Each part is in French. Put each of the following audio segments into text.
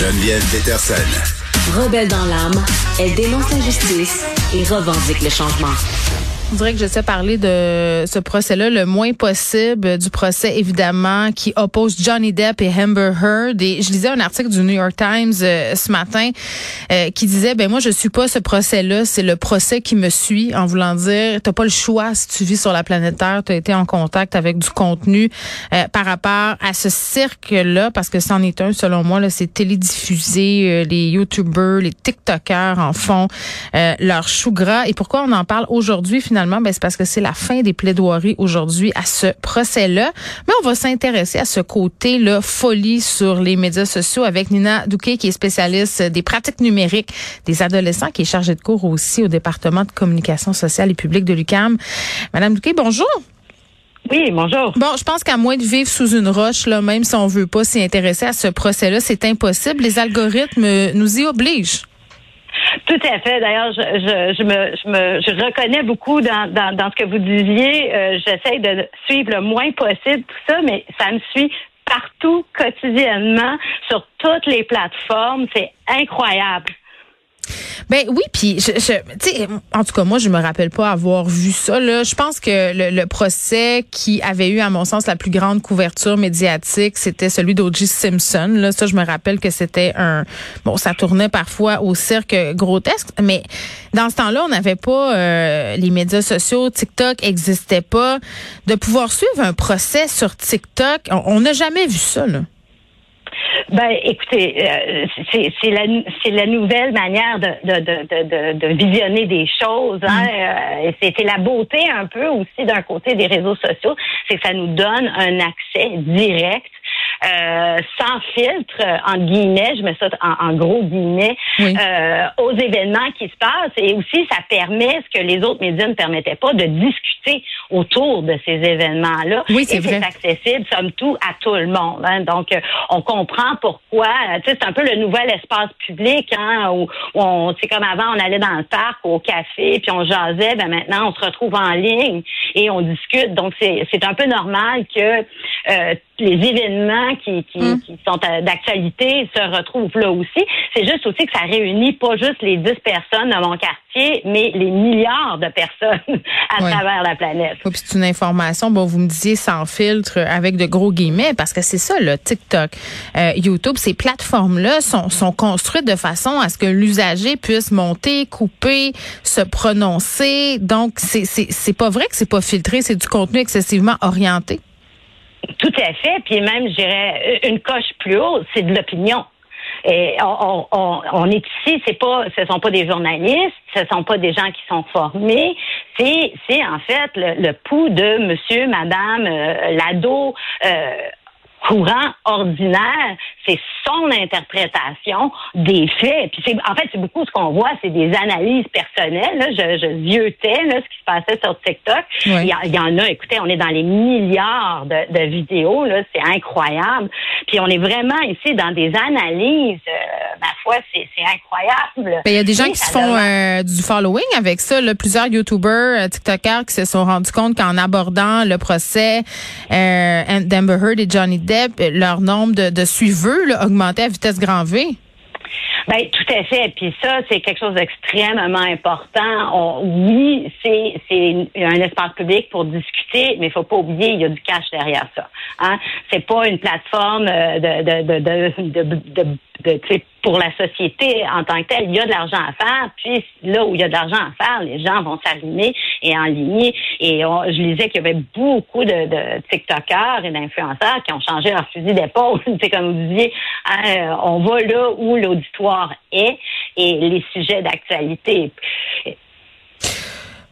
Geneviève Peterson. Rebelle dans l'âme, elle dénonce l'injustice et revendique le changement. Je dirais que j'essaie de parler de ce procès-là le moins possible du procès évidemment qui oppose Johnny Depp et Amber Heard. Et je lisais un article du New York Times euh, ce matin euh, qui disait ben moi je suis pas ce procès-là, c'est le procès qui me suit en voulant dire t'as pas le choix si tu vis sur la planète Terre, tu as été en contact avec du contenu euh, par rapport à ce cirque-là parce que c'en est un selon moi là, c'est télédiffusé, les YouTubers, les TikTokers en font leur chou gras. Et pourquoi on en parle aujourd'hui finalement? Ben, c'est parce que c'est la fin des plaidoiries aujourd'hui à ce procès-là. Mais on va s'intéresser à ce côté-là, folie sur les médias sociaux avec Nina Douquet, qui est spécialiste des pratiques numériques des adolescents, qui est chargée de cours aussi au département de communication sociale et publique de l'UCAM. Madame Douquet, bonjour. Oui, bonjour. Bon, je pense qu'à moins de vivre sous une roche, là, même si on veut pas s'y intéresser à ce procès-là, c'est impossible. Les algorithmes nous y obligent. Tout à fait. D'ailleurs, je, je, je, me, je, me, je reconnais beaucoup dans, dans, dans ce que vous disiez. Euh, J'essaie de suivre le moins possible tout ça, mais ça me suit partout, quotidiennement, sur toutes les plateformes. C'est incroyable. Ben oui, puis je, je en tout cas moi je me rappelle pas avoir vu ça là. Je pense que le, procès qui avait eu à mon sens la plus grande couverture médiatique, c'était celui d'O.J. Simpson. Là, ça je me rappelle que c'était un bon, ça tournait parfois au cirque grotesque, mais dans ce temps-là, on n'avait pas euh, les médias sociaux, TikTok existait pas, de pouvoir suivre un procès sur TikTok. On n'a jamais vu ça là. Ben, écoutez, euh, c'est la, la nouvelle manière de, de, de, de, visionner des choses. Hein? Mm. Euh, C'était la beauté un peu aussi d'un côté des réseaux sociaux, c'est que ça nous donne un accès direct euh, sans filtre, en guillemets, je mets ça en, gros guillemets, euh, aux événements qui se passent. Et aussi, ça permet ce que les autres médias ne permettaient pas, de discuter autour de ces événements-là. Oui, c'est vrai. c'est accessible, somme tout, à tout le monde. Hein. Donc, euh, on comprend pourquoi. Tu sais, c'est un peu le nouvel espace public, hein, où, on, c'est comme avant, on allait dans le parc, au café, puis on jasait. Ben maintenant, on se retrouve en ligne et on discute. Donc, c'est, c'est un peu normal que euh, les événements qui, qui, qui sont euh, d'actualité se retrouvent là aussi. C'est juste aussi que ça réunit pas juste les 10 personnes dans mon quartier, mais les milliards de personnes à travers la planète. puis c'est une information, bon, vous me disiez sans filtre, avec de gros guillemets, parce que c'est ça, le TikTok, euh, YouTube, ces plateformes-là sont, sont construites de façon à ce que l'usager puisse monter, couper, se prononcer. Donc, c'est pas vrai que c'est pas filtré, c'est du contenu excessivement orienté? Tout à fait. Puis même, je dirais, une coche plus haut, c'est de l'opinion. Et on, on, on, est ici, c'est pas, ce sont pas des journalistes, ce sont pas des gens qui sont formés, c'est, c'est en fait le, le pouls de Monsieur, Madame euh, Lado. Euh, courant ordinaire, c'est son interprétation des faits. Puis c'est, en fait, c'est beaucoup ce qu'on voit, c'est des analyses personnelles. Là. Je, je vieutais là, ce qui se passait sur TikTok. Il, y en a, écoutez, on est dans les milliards de, de vidéos, là, c'est incroyable. Puis on est vraiment ici dans des analyses, euh, ma foi, c'est, c'est incroyable. Ben, il y a des gens qui se font euh, du following avec ça. Là. Plusieurs YouTubers, euh, TikTokers qui se sont rendus compte qu'en abordant le procès d'Amber Heard et Johnny leur nombre de, de suiveux augmentait à vitesse grand V? Ben, tout à fait. Puis ça, c'est quelque chose d'extrêmement important. oui, c'est c'est un espace public pour discuter, mais il faut pas oublier, il y a du cash derrière ça. Hein? C'est pas une plateforme euh, de de, de, de pour la société en tant que telle, il y a de l'argent à faire. Puis là où il y a de l'argent à faire, les gens vont s'aligner et enligner. Et je lisais qu'il y avait beaucoup de, TikTokers et d'influenceurs qui ont changé leur fusil d'épaule. C'est comme vous disiez, hein, on va là où l'auditoire est et les sujets d'actualité.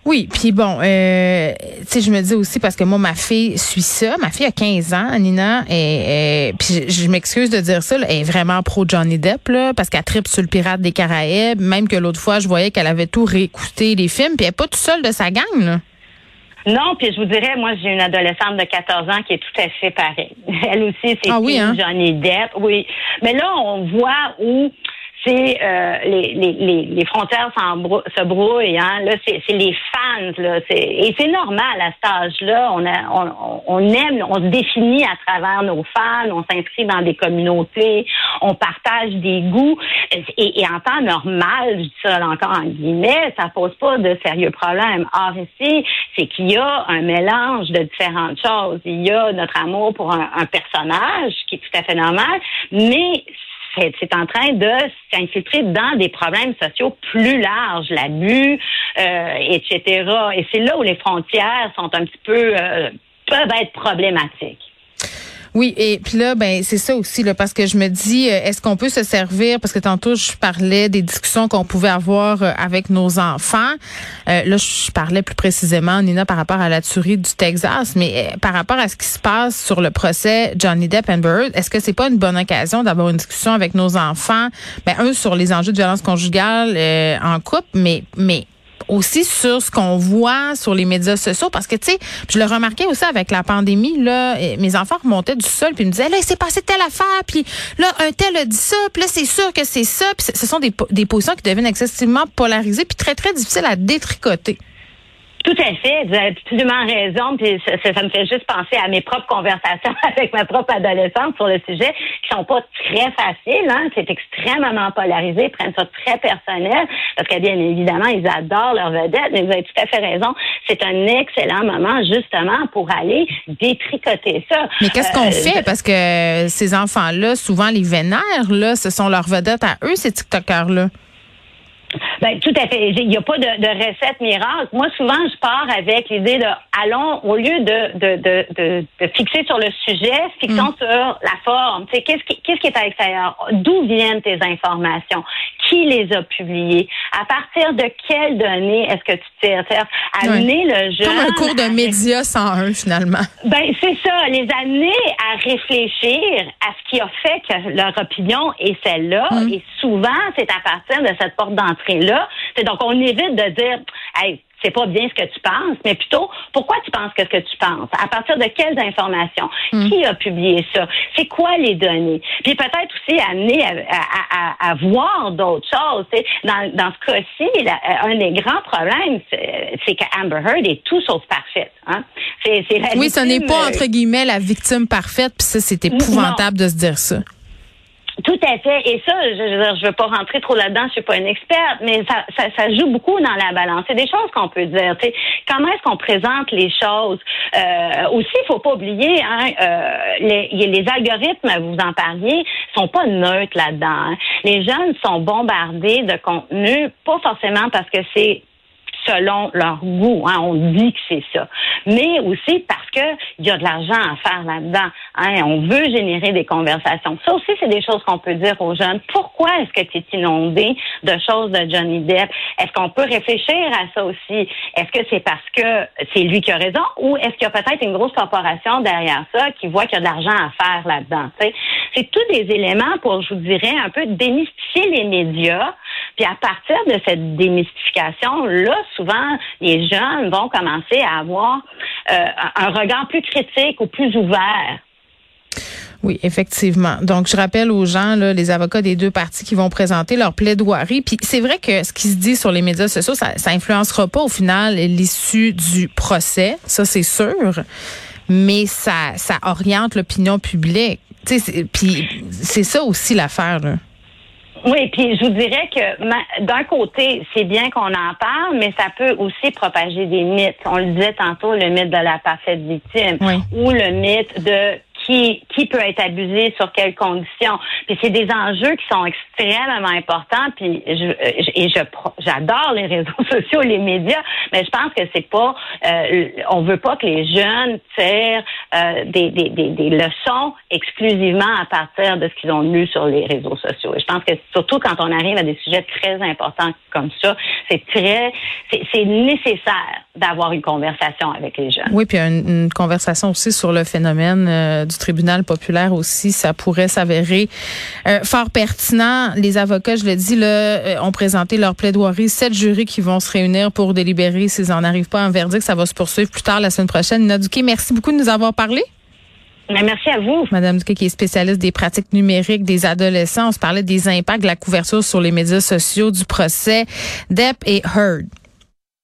Oui, puis bon, euh, tu sais, je me dis aussi parce que moi, ma fille suit ça. Ma fille a 15 ans, Nina, et, puis je, m'excuse de dire ça, elle est vraiment pro Johnny Depp, là, parce qu'elle tripe sur le pirate des Caraïbes. Même que l'autre fois, je voyais qu'elle avait tout réécouté les films, puis elle n'est pas toute seule de sa gang, là. Non, puis je vous dirais, moi, j'ai une adolescente de 14 ans qui est tout à fait pareille. Elle aussi, c'est ah, oui, hein? Johnny Depp. Oui. Mais là, on voit où c'est euh, les, les, les, frontières se brouillent. Hein? Là, c'est les fans. Là, et c'est normal à cet âge-là. On, a, on, on, aime, on se définit à travers nos fans. On s'inscrit dans des communautés. On partage des goûts. Et, et, en temps normal, je dis ça encore en guillemets, ça pose pas de sérieux problèmes. Or ici, c'est qu'il y a un mélange de différentes choses. Il y a notre amour pour un, un personnage qui est tout à fait normal, mais c'est en train de s'infiltrer dans des problèmes sociaux plus larges, l'abus, euh, etc. Et c'est là où les frontières sont un petit peu euh, peuvent être problématiques. Oui, et puis là, ben c'est ça aussi, là, parce que je me dis, euh, est-ce qu'on peut se servir, parce que tantôt je parlais des discussions qu'on pouvait avoir euh, avec nos enfants. Euh, là, je parlais plus précisément, Nina, par rapport à la tuerie du Texas, mais par rapport à ce qui se passe sur le procès Johnny Depp Amber est-ce que c'est pas une bonne occasion d'avoir une discussion avec nos enfants, ben un sur les enjeux de violence conjugale en couple, mais mais aussi sur ce qu'on voit sur les médias sociaux parce que tu sais, je le remarquais aussi avec la pandémie là, mes enfants remontaient du sol puis me disaient là il s'est passé telle affaire puis là un tel a dit ça puis là c'est sûr que c'est ça puis ce sont des, des positions qui deviennent excessivement polarisées puis très très difficiles à détricoter. Tout à fait, vous avez absolument raison. Puis ça, ça, me fait juste penser à mes propres conversations avec ma propre adolescente sur le sujet, qui sont pas très faciles. Hein? C'est extrêmement polarisé, ils prennent ça très personnel, parce que bien évidemment, ils adorent leur vedette. Mais vous avez tout à fait raison. C'est un excellent moment justement pour aller détricoter ça. Mais qu'est-ce qu'on euh, fait? Parce que ces enfants-là, souvent les vénèrent. Là, ce sont leurs vedettes à eux, ces TikTokers-là. Ben, tout à fait. Il n'y a pas de, de, recette miracle. Moi, souvent, je pars avec l'idée de allons, au lieu de, de, de, de, fixer sur le sujet, fixons mm. sur la forme. Qu'est-ce qui, qu'est-ce qui est à l'extérieur? D'où viennent tes informations? Qui les a publiées? À partir de quelles données est-ce que tu tires? Amener le jeune. Comme un cours de médias 101, finalement. Ben, c'est ça. Les amener à réfléchir à ce qui a fait que leur opinion est celle-là. Mm. Et souvent, c'est à partir de cette porte d'entrée donc on évite de dire hey, c'est pas bien ce que tu penses, mais plutôt pourquoi tu penses que ce que tu penses? À partir de quelles informations? Hmm. Qui a publié ça? C'est quoi les données? Puis peut-être aussi amener à, voir d'autres choses. Dans, dans ce cas-ci, un des grands problèmes, c'est qu'Amber Heard est tout sauf parfaite. Hein? oui, ce n'est pas entre guillemets la victime parfaite, puis ça, c'est épouvantable de se dire ça. Tout à fait. Et ça, je ne veux pas rentrer trop là-dedans, je suis pas une experte, mais ça, ça, ça joue beaucoup dans la balance. C'est des choses qu'on peut dire. sais, Comment est-ce qu'on présente les choses? Euh, aussi, il faut pas oublier, hein, euh, les, les algorithmes, vous en parliez, sont pas neutres là-dedans. Hein. Les jeunes sont bombardés de contenu, pas forcément parce que c'est selon leur goût. Hein. On dit que c'est ça. Mais aussi parce que il y a de l'argent à faire là-dedans. Hein. On veut générer des conversations. Ça aussi, c'est des choses qu'on peut dire aux jeunes. Pourquoi est-ce que tu es inondé de choses de Johnny Depp? Est-ce qu'on peut réfléchir à ça aussi? Est-ce que c'est parce que c'est lui qui a raison ou est-ce qu'il y a peut-être une grosse corporation derrière ça qui voit qu'il y a de l'argent à faire là-dedans? C'est tous des éléments pour, je vous dirais, un peu démystifier les médias. Puis à partir de cette démystification, là, souvent, les jeunes vont commencer à avoir euh, un regard plus critique ou plus ouvert. Oui, effectivement. Donc, je rappelle aux gens, là, les avocats des deux parties qui vont présenter leur plaidoirie. Puis c'est vrai que ce qui se dit sur les médias sociaux, ça, ça influencera pas au final l'issue du procès, ça c'est sûr, mais ça, ça oriente l'opinion publique. Puis c'est ça aussi l'affaire. Oui, puis je vous dirais que d'un côté, c'est bien qu'on en parle, mais ça peut aussi propager des mythes. On le disait tantôt, le mythe de la parfaite victime ou le mythe de qui, qui peut être abusé, sur quelles conditions. Puis c'est des enjeux qui sont extrêmement importants. Puis je, et je j'adore les réseaux sociaux, les médias, mais je pense que c'est pas, euh, on veut pas que les jeunes tirent euh, des, des, des, des, leçons exclusivement à partir de ce qu'ils ont lu sur les réseaux sociaux. Et je pense que surtout quand on arrive à des sujets très importants comme ça, c'est très, c'est nécessaire d'avoir une conversation avec les jeunes. Oui, puis une, conversation aussi sur le phénomène euh, du tribunal populaire aussi, ça pourrait s'avérer euh, fort pertinent. Les avocats, je le dis, là, euh, ont présenté leur plaidoirie. Sept jurys qui vont se réunir pour délibérer s'ils n'en arrivent pas à un verdict. Ça va se poursuivre plus tard la semaine prochaine. Nina merci beaucoup de nous avoir parlé. Merci à vous. Madame Duquet, qui est spécialiste des pratiques numériques des adolescents. On se parlait des impacts de la couverture sur les médias sociaux du procès Depp et Heard.